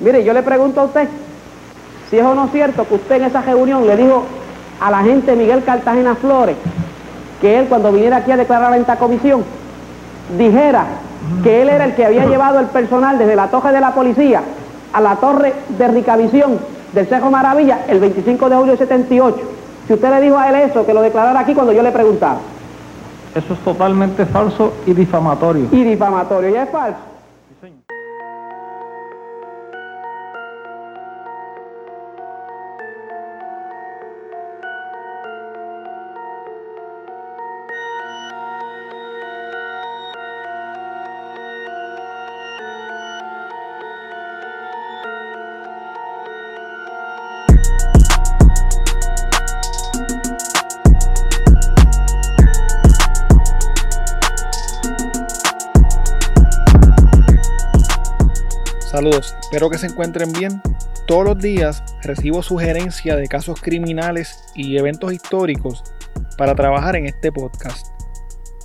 Mire, yo le pregunto a usted si es o no cierto que usted en esa reunión le dijo a la gente Miguel Cartagena Flores que él cuando viniera aquí a declarar en esta comisión dijera que él era el que había llevado el personal desde la torre de la policía a la torre de Ricavisión del Cerro Maravilla el 25 de julio de 78. Si usted le dijo a él eso, que lo declarara aquí cuando yo le preguntaba. Eso es totalmente falso y difamatorio. Y difamatorio, ya es falso. Saludos, espero que se encuentren bien. Todos los días recibo sugerencias de casos criminales y eventos históricos para trabajar en este podcast.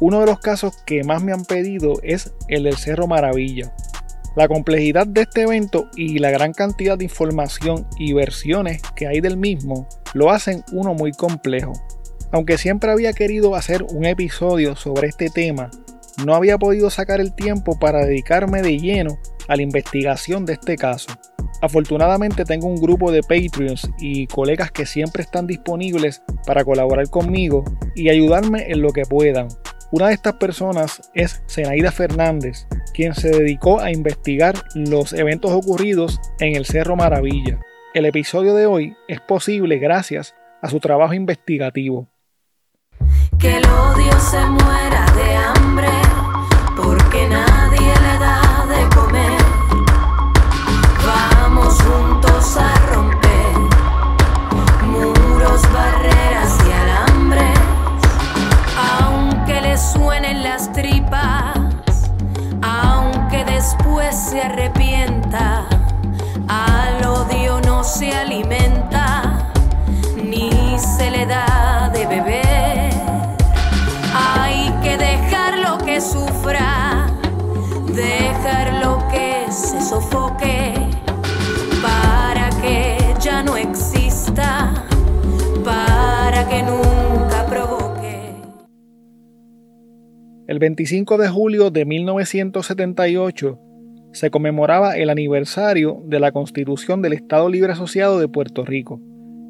Uno de los casos que más me han pedido es el del Cerro Maravilla. La complejidad de este evento y la gran cantidad de información y versiones que hay del mismo lo hacen uno muy complejo. Aunque siempre había querido hacer un episodio sobre este tema, no había podido sacar el tiempo para dedicarme de lleno a la investigación de este caso. Afortunadamente tengo un grupo de Patreons y colegas que siempre están disponibles para colaborar conmigo y ayudarme en lo que puedan. Una de estas personas es Zenaida Fernández, quien se dedicó a investigar los eventos ocurridos en el Cerro Maravilla. El episodio de hoy es posible gracias a su trabajo investigativo. Que el odio se muera se arrepienta, al odio no se alimenta ni se le da de beber. Hay que dejarlo que sufra, dejarlo que se sofoque, para que ya no exista, para que nunca provoque. El 25 de julio de 1978 se conmemoraba el aniversario de la Constitución del Estado Libre Asociado de Puerto Rico.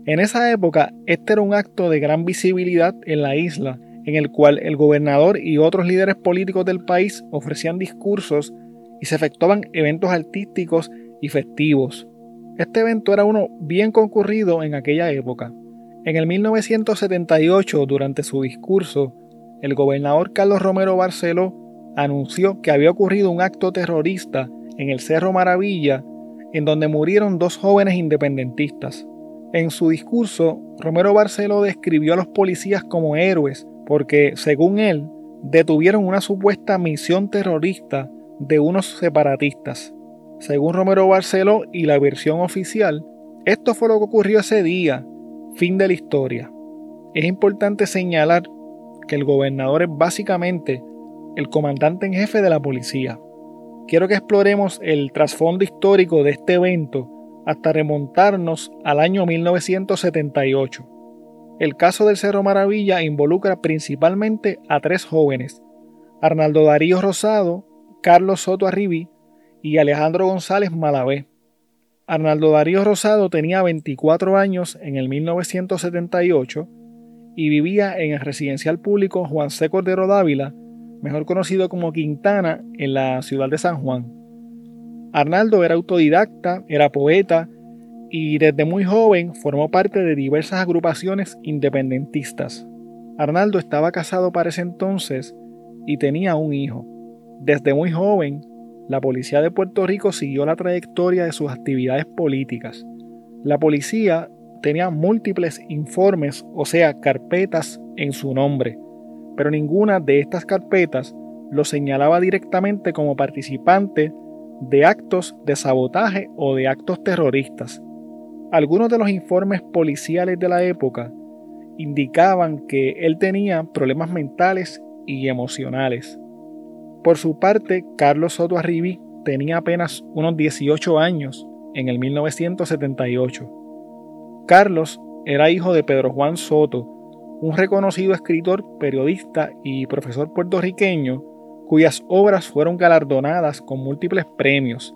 En esa época, este era un acto de gran visibilidad en la isla, en el cual el gobernador y otros líderes políticos del país ofrecían discursos y se efectuaban eventos artísticos y festivos. Este evento era uno bien concurrido en aquella época. En el 1978, durante su discurso, el gobernador Carlos Romero Barceló anunció que había ocurrido un acto terrorista en el Cerro Maravilla, en donde murieron dos jóvenes independentistas. En su discurso, Romero Barceló describió a los policías como héroes porque, según él, detuvieron una supuesta misión terrorista de unos separatistas. Según Romero Barceló y la versión oficial, esto fue lo que ocurrió ese día, fin de la historia. Es importante señalar que el gobernador es básicamente el comandante en jefe de la policía. Quiero que exploremos el trasfondo histórico de este evento hasta remontarnos al año 1978. El caso del Cerro Maravilla involucra principalmente a tres jóvenes, Arnaldo Darío Rosado, Carlos Soto Arribí y Alejandro González Malavé. Arnaldo Darío Rosado tenía 24 años en el 1978 y vivía en el residencial público Juan C. Cordero Dávila, mejor conocido como Quintana, en la ciudad de San Juan. Arnaldo era autodidacta, era poeta y desde muy joven formó parte de diversas agrupaciones independentistas. Arnaldo estaba casado para ese entonces y tenía un hijo. Desde muy joven, la policía de Puerto Rico siguió la trayectoria de sus actividades políticas. La policía tenía múltiples informes, o sea, carpetas en su nombre, pero ninguna de estas carpetas lo señalaba directamente como participante de actos de sabotaje o de actos terroristas. Algunos de los informes policiales de la época indicaban que él tenía problemas mentales y emocionales. Por su parte, Carlos Soto Arribí tenía apenas unos 18 años en el 1978. Carlos era hijo de Pedro Juan Soto, un reconocido escritor, periodista y profesor puertorriqueño cuyas obras fueron galardonadas con múltiples premios.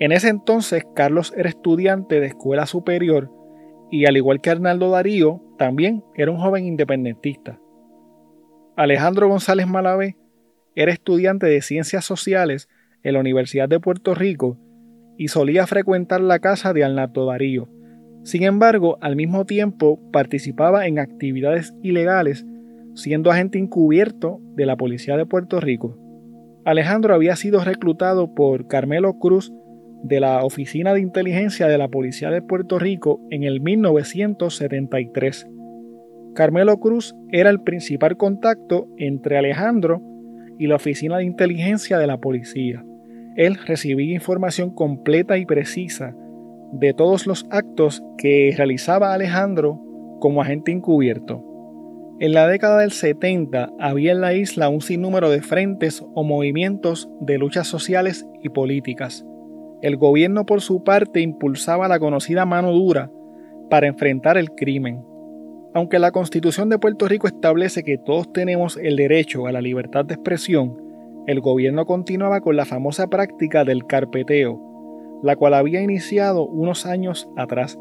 En ese entonces Carlos era estudiante de escuela superior y al igual que Arnaldo Darío, también era un joven independentista. Alejandro González Malavé era estudiante de ciencias sociales en la Universidad de Puerto Rico y solía frecuentar la casa de Arnaldo Darío. Sin embargo, al mismo tiempo participaba en actividades ilegales, siendo agente encubierto de la Policía de Puerto Rico. Alejandro había sido reclutado por Carmelo Cruz de la Oficina de Inteligencia de la Policía de Puerto Rico en el 1973. Carmelo Cruz era el principal contacto entre Alejandro y la Oficina de Inteligencia de la Policía. Él recibía información completa y precisa de todos los actos que realizaba Alejandro como agente encubierto. En la década del 70 había en la isla un sinnúmero de frentes o movimientos de luchas sociales y políticas. El gobierno por su parte impulsaba la conocida mano dura para enfrentar el crimen. Aunque la Constitución de Puerto Rico establece que todos tenemos el derecho a la libertad de expresión, el gobierno continuaba con la famosa práctica del carpeteo, la cual había iniciado unos años atrás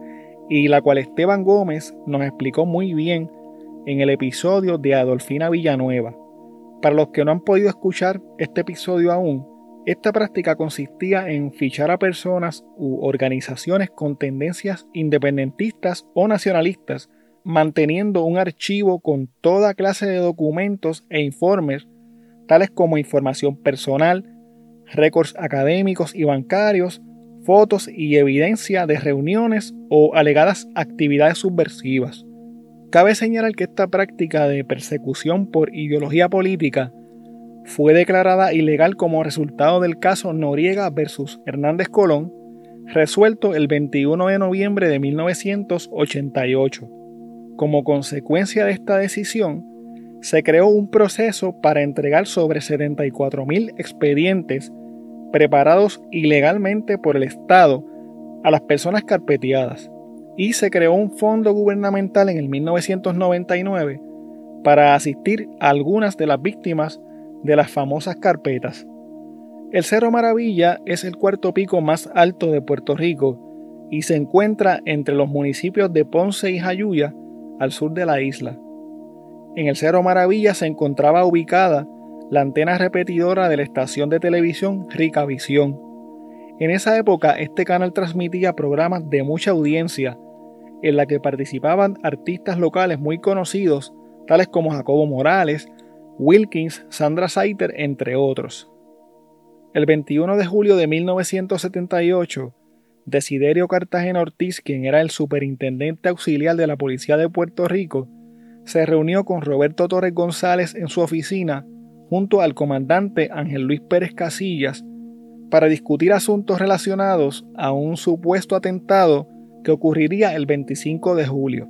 y la cual Esteban Gómez nos explicó muy bien en el episodio de Adolfina Villanueva. Para los que no han podido escuchar este episodio aún, esta práctica consistía en fichar a personas u organizaciones con tendencias independentistas o nacionalistas, manteniendo un archivo con toda clase de documentos e informes, tales como información personal, récords académicos y bancarios, fotos y evidencia de reuniones o alegadas actividades subversivas. Cabe señalar que esta práctica de persecución por ideología política fue declarada ilegal como resultado del caso Noriega versus Hernández Colón, resuelto el 21 de noviembre de 1988. Como consecuencia de esta decisión, se creó un proceso para entregar sobre 74.000 expedientes preparados ilegalmente por el Estado a las personas carpeteadas y se creó un fondo gubernamental en el 1999 para asistir a algunas de las víctimas de las famosas carpetas. El Cerro Maravilla es el cuarto pico más alto de Puerto Rico y se encuentra entre los municipios de Ponce y Jayuya al sur de la isla. En el Cerro Maravilla se encontraba ubicada la antena repetidora de la estación de televisión Ricavisión. En esa época este canal transmitía programas de mucha audiencia, en la que participaban artistas locales muy conocidos, tales como Jacobo Morales, Wilkins, Sandra Saiter, entre otros. El 21 de julio de 1978, Desiderio Cartagena Ortiz, quien era el superintendente auxiliar de la Policía de Puerto Rico, se reunió con Roberto Torres González en su oficina junto al comandante Ángel Luis Pérez Casillas para discutir asuntos relacionados a un supuesto atentado que ocurriría el 25 de julio.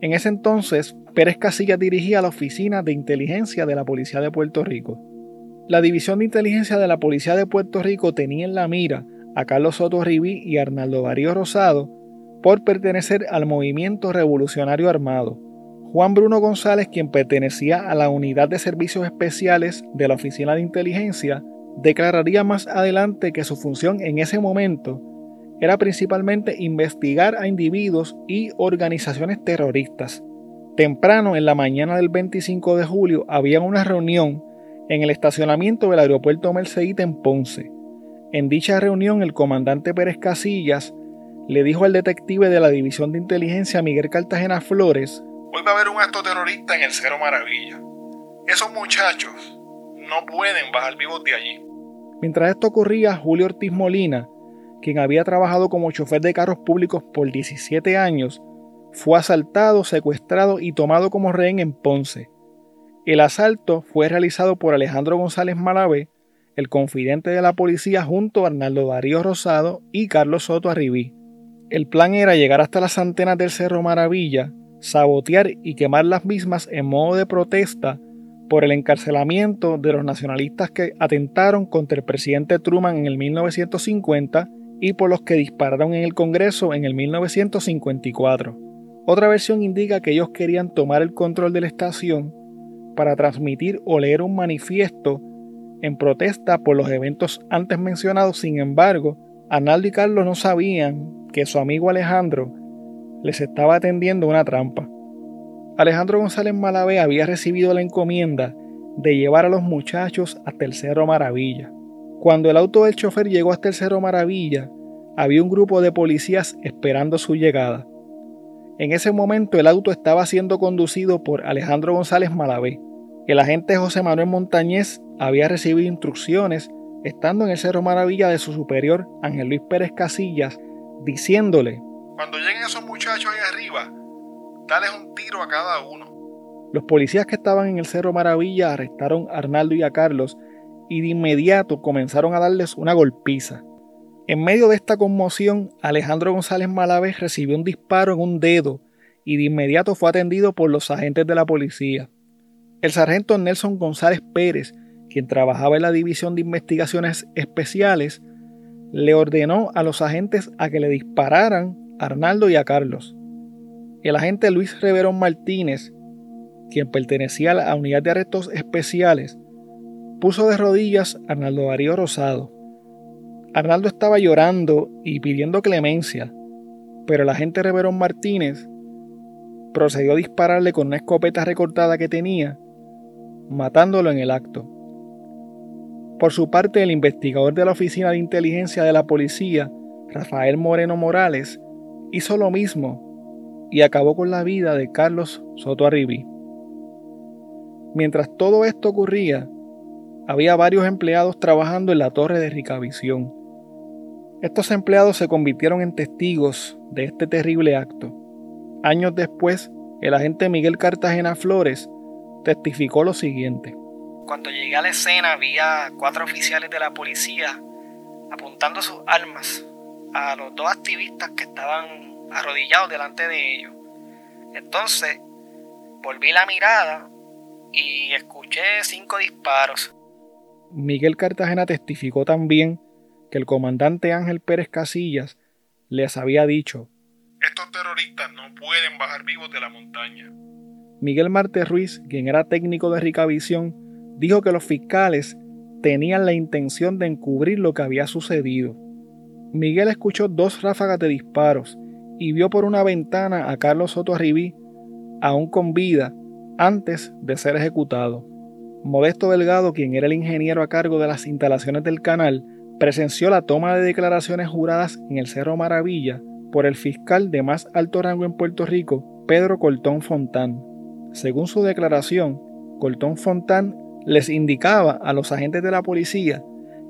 En ese entonces, Pérez Casillas dirigía la Oficina de Inteligencia de la Policía de Puerto Rico. La División de Inteligencia de la Policía de Puerto Rico tenía en la mira a Carlos Soto Ribí y Arnaldo Darío Rosado por pertenecer al movimiento revolucionario armado Juan Bruno González, quien pertenecía a la Unidad de Servicios Especiales de la Oficina de Inteligencia, declararía más adelante que su función en ese momento era principalmente investigar a individuos y organizaciones terroristas. Temprano en la mañana del 25 de julio había una reunión en el estacionamiento del aeropuerto Mercedita en Ponce. En dicha reunión el comandante Pérez Casillas le dijo al detective de la División de Inteligencia Miguel Cartagena Flores vuelve a haber un acto terrorista en el Cero Maravilla. Esos muchachos no pueden bajar vivos de allí. Mientras esto ocurría, Julio Ortiz Molina, quien había trabajado como chofer de carros públicos por 17 años, fue asaltado, secuestrado y tomado como rehén en Ponce. El asalto fue realizado por Alejandro González Malavé, el confidente de la policía, junto a Arnaldo Darío Rosado y Carlos Soto Arribí. El plan era llegar hasta las antenas del Cerro Maravilla sabotear y quemar las mismas en modo de protesta por el encarcelamiento de los nacionalistas que atentaron contra el presidente Truman en el 1950 y por los que dispararon en el Congreso en el 1954. Otra versión indica que ellos querían tomar el control de la estación para transmitir o leer un manifiesto en protesta por los eventos antes mencionados. Sin embargo, Arnaldo y Carlos no sabían que su amigo Alejandro les estaba atendiendo una trampa. Alejandro González Malavé había recibido la encomienda de llevar a los muchachos hasta el Cerro Maravilla. Cuando el auto del chofer llegó hasta el Cerro Maravilla, había un grupo de policías esperando su llegada. En ese momento el auto estaba siendo conducido por Alejandro González Malavé. El agente José Manuel Montañez había recibido instrucciones estando en el Cerro Maravilla de su superior Ángel Luis Pérez Casillas, diciéndole, Cuando lleguen esos muchachos ahí arriba, dales un tiro a cada uno. Los policías que estaban en el Cerro Maravilla arrestaron a Arnaldo y a Carlos y de inmediato comenzaron a darles una golpiza. En medio de esta conmoción, Alejandro González Malavé recibió un disparo en un dedo y de inmediato fue atendido por los agentes de la policía. El sargento Nelson González Pérez, quien trabajaba en la División de Investigaciones Especiales, le ordenó a los agentes a que le dispararan Arnaldo y a Carlos. El agente Luis Reverón Martínez, quien pertenecía a la Unidad de Arrestos Especiales, puso de rodillas a Arnaldo Darío Rosado. Arnaldo estaba llorando y pidiendo clemencia, pero el agente Reverón Martínez procedió a dispararle con una escopeta recortada que tenía, matándolo en el acto. Por su parte, el investigador de la Oficina de Inteligencia de la Policía, Rafael Moreno Morales, hizo lo mismo y acabó con la vida de Carlos Soto Arribí. Mientras todo esto ocurría, había varios empleados trabajando en la torre de Ricavisión. Estos empleados se convirtieron en testigos de este terrible acto. Años después, el agente Miguel Cartagena Flores testificó lo siguiente. Cuando llegué a la escena había cuatro oficiales de la policía apuntando sus armas a los dos activistas que estaban arrodillados delante de ellos. Entonces volví la mirada y escuché cinco disparos. Miguel Cartagena testificó también que el comandante Ángel Pérez Casillas les había dicho, Estos terroristas no pueden bajar vivos de la montaña. Miguel Marte Ruiz, quien era técnico de Ricavisión, dijo que los fiscales tenían la intención de encubrir lo que había sucedido. Miguel escuchó dos ráfagas de disparos y vio por una ventana a Carlos Soto Arribí, aún con vida, antes de ser ejecutado. Modesto Delgado, quien era el ingeniero a cargo de las instalaciones del canal, presenció la toma de declaraciones juradas en el Cerro Maravilla por el fiscal de más alto rango en Puerto Rico, Pedro Coltón Fontán. Según su declaración, Coltón Fontán les indicaba a los agentes de la policía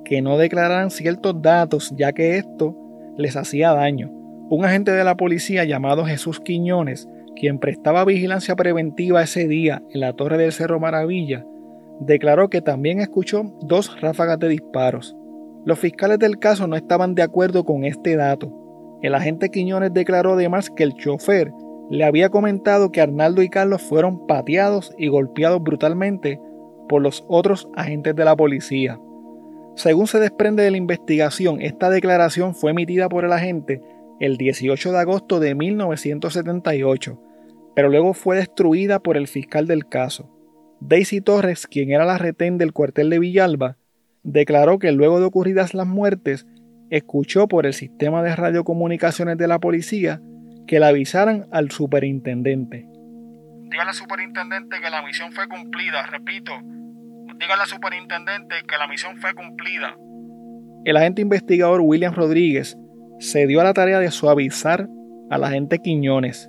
que no declararan ciertos datos ya que esto les hacía daño. Un agente de la policía llamado Jesús Quiñones, quien prestaba vigilancia preventiva ese día en la torre del Cerro Maravilla, declaró que también escuchó dos ráfagas de disparos. Los fiscales del caso no estaban de acuerdo con este dato. El agente Quiñones declaró además que el chofer le había comentado que Arnaldo y Carlos fueron pateados y golpeados brutalmente por los otros agentes de la policía. Según se desprende de la investigación, esta declaración fue emitida por el agente el 18 de agosto de 1978, pero luego fue destruida por el fiscal del caso. Daisy Torres, quien era la retén del cuartel de Villalba, declaró que luego de ocurridas las muertes, escuchó por el sistema de radiocomunicaciones de la policía que le avisaran al superintendente. Dígale al superintendente que la misión fue cumplida, repito. Dígale al superintendente que la misión fue cumplida. El agente investigador William Rodríguez se dio a la tarea de suavizar al agente Quiñones.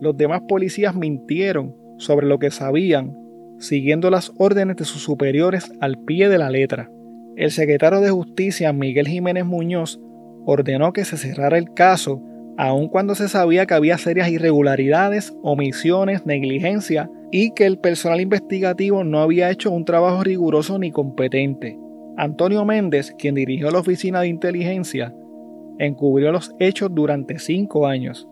Los demás policías mintieron sobre lo que sabían, siguiendo las órdenes de sus superiores al pie de la letra. El secretario de Justicia, Miguel Jiménez Muñoz, ordenó que se cerrara el caso aun cuando se sabía que había serias irregularidades, omisiones, negligencia y que el personal investigativo no había hecho un trabajo riguroso ni competente. Antonio Méndez, quien dirigió la Oficina de Inteligencia, encubrió los hechos durante cinco años.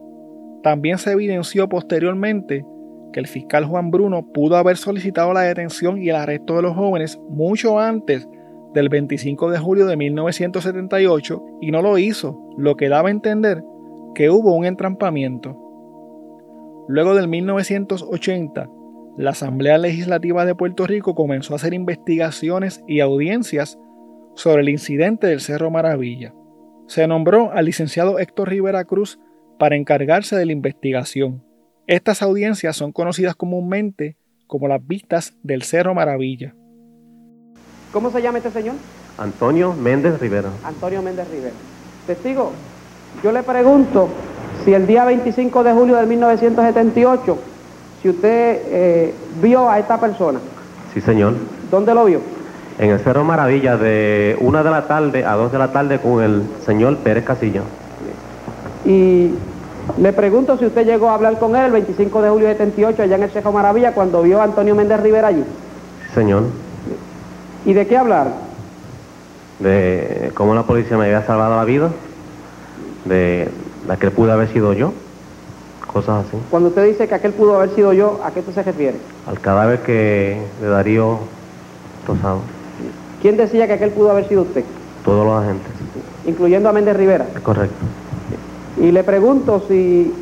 También se evidenció posteriormente que el fiscal Juan Bruno pudo haber solicitado la detención y el arresto de los jóvenes mucho antes del 25 de julio de 1978 y no lo hizo, lo que daba a entender que hubo un entrampamiento. Luego del 1980, la Asamblea Legislativa de Puerto Rico comenzó a hacer investigaciones y audiencias sobre el incidente del Cerro Maravilla. Se nombró al licenciado Héctor Rivera Cruz para encargarse de la investigación. Estas audiencias son conocidas comúnmente como las vistas del Cerro Maravilla. ¿Cómo se llama este señor? Antonio Méndez Rivera. Antonio Méndez Rivera. Testigo, yo le pregunto si el día 25 de julio de 1978, si usted eh, vio a esta persona. Sí, señor. ¿Dónde lo vio? En el Cerro Maravilla de una de la tarde a dos de la tarde con el señor Pérez Casilla. Y le pregunto si usted llegó a hablar con él el 25 de julio de 78 allá en el Cerro Maravilla cuando vio a Antonio Méndez Rivera allí. Sí, señor. ¿Y de qué hablar? De cómo la policía me había salvado la vida, de la que pudo haber sido yo, cosas así. Cuando usted dice que aquel pudo haber sido yo, ¿a qué usted se refiere? Al cadáver que de Darío Rosado, ¿Quién decía que aquel pudo haber sido usted? todos los agentes. Incluyendo a Méndez Rivera. Es correcto. Y le pregunto si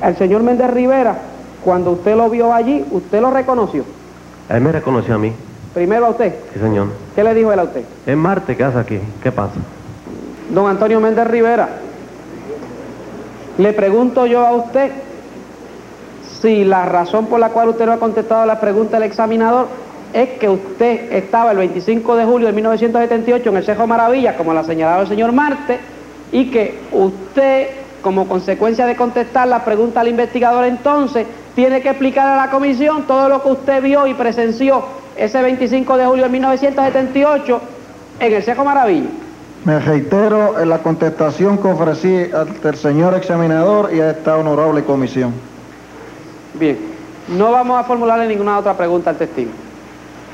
al señor Méndez Rivera, cuando usted lo vio allí, usted lo reconoció. Él me reconoció a mí. Primero a usted. Sí, señor. ¿Qué le dijo él a usted? Es Marte, ¿qué hace aquí? ¿Qué pasa? Don Antonio Méndez Rivera, le pregunto yo a usted si la razón por la cual usted no ha contestado la pregunta del examinador es que usted estaba el 25 de julio de 1978 en el Cejo Maravilla, como lo ha señalado el señor Marte, y que usted, como consecuencia de contestar la pregunta al investigador entonces, tiene que explicar a la comisión todo lo que usted vio y presenció ese 25 de julio de 1978 en el Cejo Maravilla. Me reitero en la contestación que ofrecí ante el señor examinador y a esta honorable comisión. Bien, no vamos a formularle ninguna otra pregunta al testigo.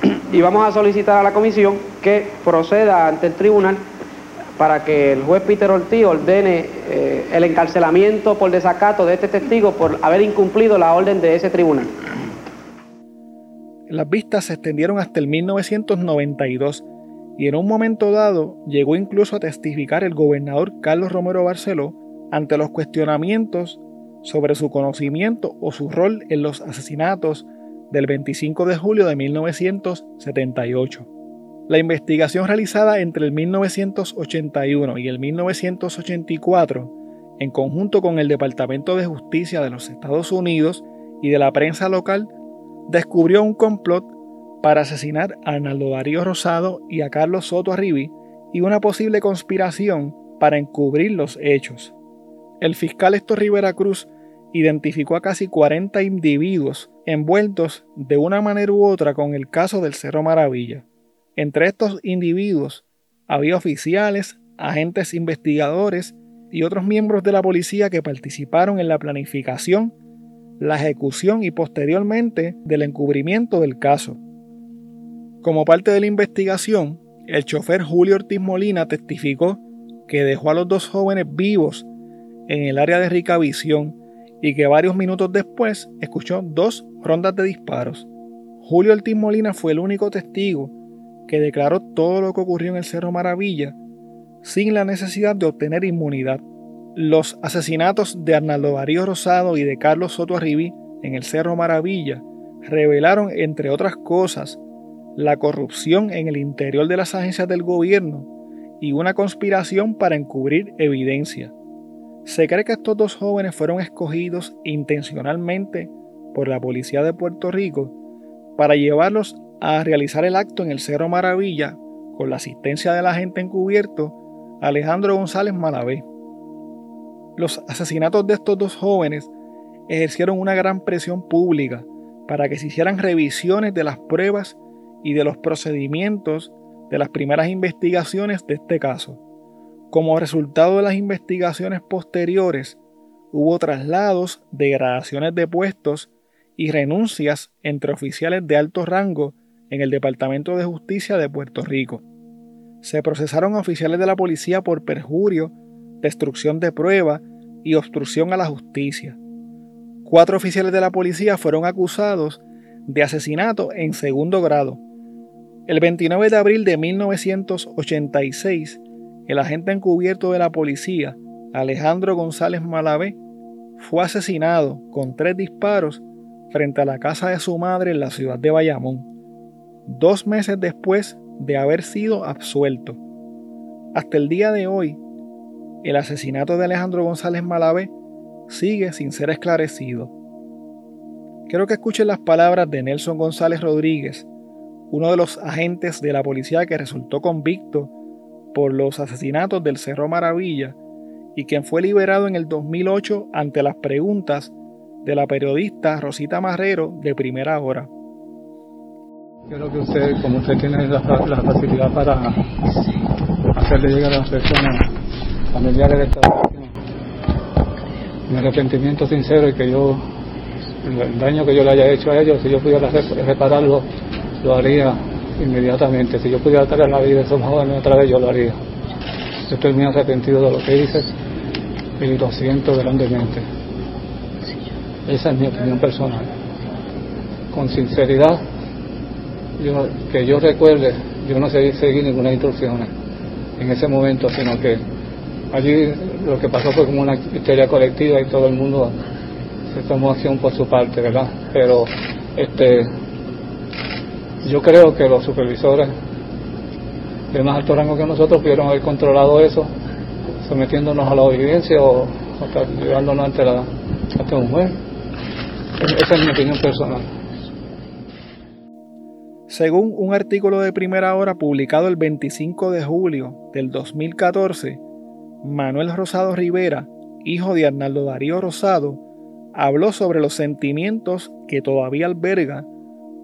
Y vamos a solicitar a la comisión que proceda ante el tribunal para que el juez Peter Ortiz ordene eh, el encarcelamiento por desacato de este testigo por haber incumplido la orden de ese tribunal. Las vistas se extendieron hasta el 1992 y en un momento dado llegó incluso a testificar el gobernador Carlos Romero Barceló ante los cuestionamientos sobre su conocimiento o su rol en los asesinatos del 25 de julio de 1978. La investigación realizada entre el 1981 y el 1984, en conjunto con el Departamento de Justicia de los Estados Unidos y de la prensa local, descubrió un complot para asesinar a Arnaldo Darío Rosado y a Carlos Soto Arribi y una posible conspiración para encubrir los hechos. El fiscal Héctor Rivera Cruz identificó a casi 40 individuos envueltos de una manera u otra con el caso del Cerro Maravilla. Entre estos individuos había oficiales, agentes investigadores y otros miembros de la policía que participaron en la planificación, la ejecución y posteriormente del encubrimiento del caso. Como parte de la investigación, el chofer Julio Ortiz Molina testificó que dejó a los dos jóvenes vivos en el área de Ricavisión y que varios minutos después escuchó dos rondas de disparos. Julio Ortiz Molina fue el único testigo que declaró todo lo que ocurrió en el Cerro Maravilla sin la necesidad de obtener inmunidad. Los asesinatos de Arnaldo Darío Rosado y de Carlos Soto Arribí en el Cerro Maravilla revelaron, entre otras cosas, la corrupción en el interior de las agencias del gobierno y una conspiración para encubrir evidencia. Se cree que estos dos jóvenes fueron escogidos intencionalmente por la policía de Puerto Rico para llevarlos a realizar el acto en el Cerro Maravilla con la asistencia del agente encubierto Alejandro González Malavé. Los asesinatos de estos dos jóvenes ejercieron una gran presión pública para que se hicieran revisiones de las pruebas y de los procedimientos de las primeras investigaciones de este caso. Como resultado de las investigaciones posteriores, hubo traslados, degradaciones de puestos y renuncias entre oficiales de alto rango en el Departamento de Justicia de Puerto Rico. Se procesaron oficiales de la policía por perjurio, destrucción de prueba y obstrucción a la justicia. Cuatro oficiales de la policía fueron acusados de asesinato en segundo grado, El 29 de abril de 1986, el agente encubierto de la policía, Alejandro González Malavé, fue asesinado con tres disparos frente a la casa de su madre en la ciudad de Bayamón, dos meses después de haber sido absuelto. Hasta el día de hoy, el asesinato de Alejandro González Malavé sigue sin ser esclarecido. Quiero que escuchen las palabras de Nelson González Rodríguez, uno de los agentes de la policía que resultó convicto por los asesinatos del Cerro Maravilla y quien fue liberado en el 2008 ante las preguntas de la periodista Rosita Marrero de primera hora. Quiero que usted, como usted tiene la, facilidad para hacerle llegar a las personas familiares de esta mi arrepentimiento sincero y que yo, el daño que yo le haya hecho a ellos, si yo pudiera repararlo, lo haría inmediatamente. Si yo pudiera traer la vida de esos jóvenes otra vez, yo lo haría. Yo estoy muy arrepentido de lo que hice y lo siento grandemente. Esa es mi opinión personal. Con sinceridad, yo, que yo recuerde, yo no seguí, seguí ninguna instrucciones en ese momento, sino que allí lo que pasó fue como una historia colectiva y todo el mundo se tomó acción por su parte, ¿verdad? Pero este yo creo que los supervisores de más alto rango que nosotros pudieron haber controlado eso, sometiéndonos a la obediencia o, llevándonos ante, la, ante un juez. Esa es mi opinión personal. Según un artículo de primera hora publicado el 25 de julio del 2014, Manuel Rosado Rivera, hijo de Arnaldo Darío Rosado, habló sobre los sentimientos que todavía alberga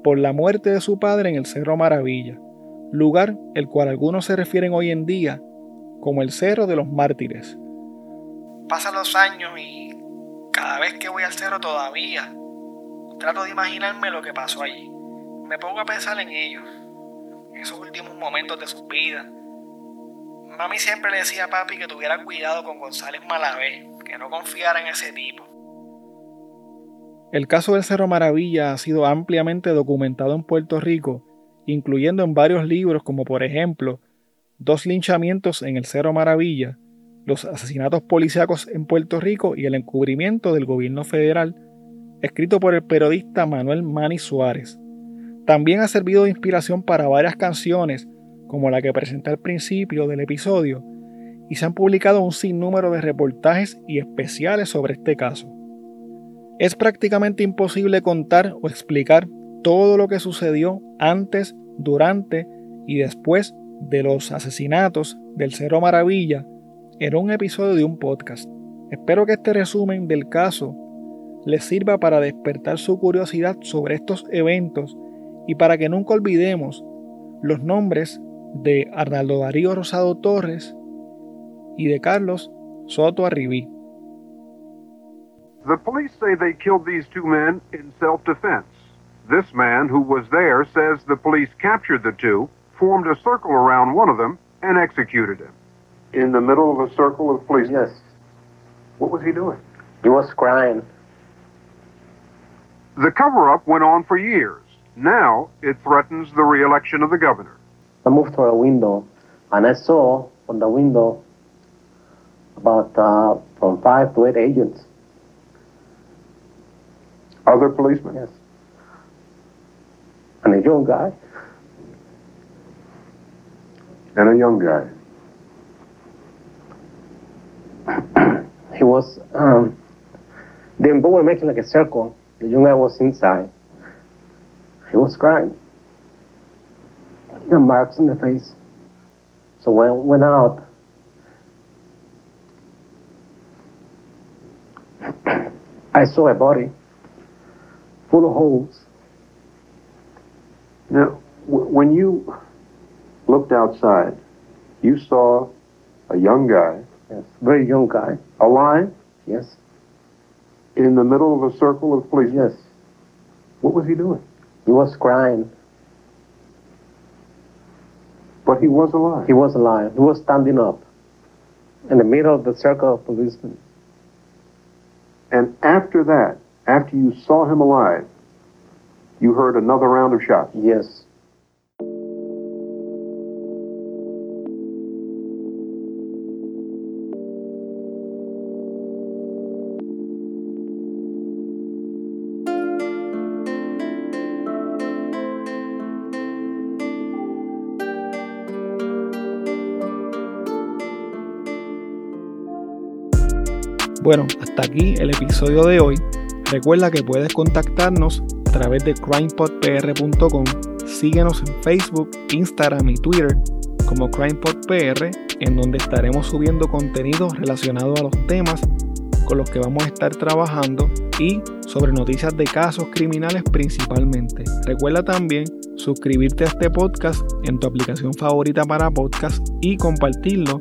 por la muerte de su padre en el Cerro Maravilla, lugar el cual algunos se refieren hoy en día como el Cerro de los Mártires. Pasan los años y cada vez que voy al cerro todavía trato de imaginarme lo que pasó allí. Me pongo a pensar en ellos, en esos últimos momentos de su vida. Mami siempre le decía a papi que tuviera cuidado con González Malavé, que no confiara en ese tipo. El caso del Cerro Maravilla ha sido ampliamente documentado en Puerto Rico, incluyendo en varios libros como por ejemplo Dos linchamientos en el Cerro Maravilla, los asesinatos policíacos en Puerto Rico y el encubrimiento del gobierno federal, escrito por el periodista Manuel Mani Suárez. También ha servido de inspiración para varias canciones, como la que presenté al principio del episodio, y se han publicado un sinnúmero de reportajes y especiales sobre este caso. Es prácticamente imposible contar o explicar todo lo que sucedió antes, durante y después de los asesinatos del Cerro Maravilla en un episodio de un podcast. Espero que este resumen del caso les sirva para despertar su curiosidad sobre estos eventos y para que nunca olvidemos los nombres de Arnaldo Darío Rosado Torres y de Carlos Soto Arribí. The police say they killed these two men in self defense. This man, who was there, says the police captured the two, formed a circle around one of them, and executed him. In the middle of a circle of police? Yes. What was he doing? He was crying. The cover up went on for years. Now it threatens the re election of the governor. I moved to a window, and I saw on the window about uh, from five to eight agents. Other policemen? Yes. And a young guy. And a young guy. he was, um, they were making like a circle. The young guy was inside. He was crying. He had marks on the face. So when I went out, I saw a body full of holes. Now, w- when you looked outside, you saw a young guy. Yes, very young guy. Alive? Yes. In the middle of a circle of police? Yes. What was he doing? He was crying. But he was alive. He was alive. He was standing up in the middle of the circle of policemen. And after that, after you saw him alive, you heard another round of shots. Yes. Bueno, hasta aquí el episodio de hoy. Recuerda que puedes contactarnos a través de crimepodpr.com. Síguenos en Facebook, Instagram y Twitter como CrimePodPR, en donde estaremos subiendo contenido relacionado a los temas con los que vamos a estar trabajando y sobre noticias de casos criminales principalmente. Recuerda también suscribirte a este podcast en tu aplicación favorita para podcast y compartirlo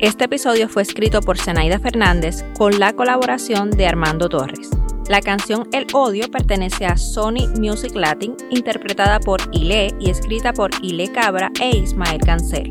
Este episodio fue escrito por Zenaida Fernández con la colaboración de Armando Torres. La canción El Odio pertenece a Sony Music Latin, interpretada por Ile y escrita por Ile Cabra e Ismael Cancel.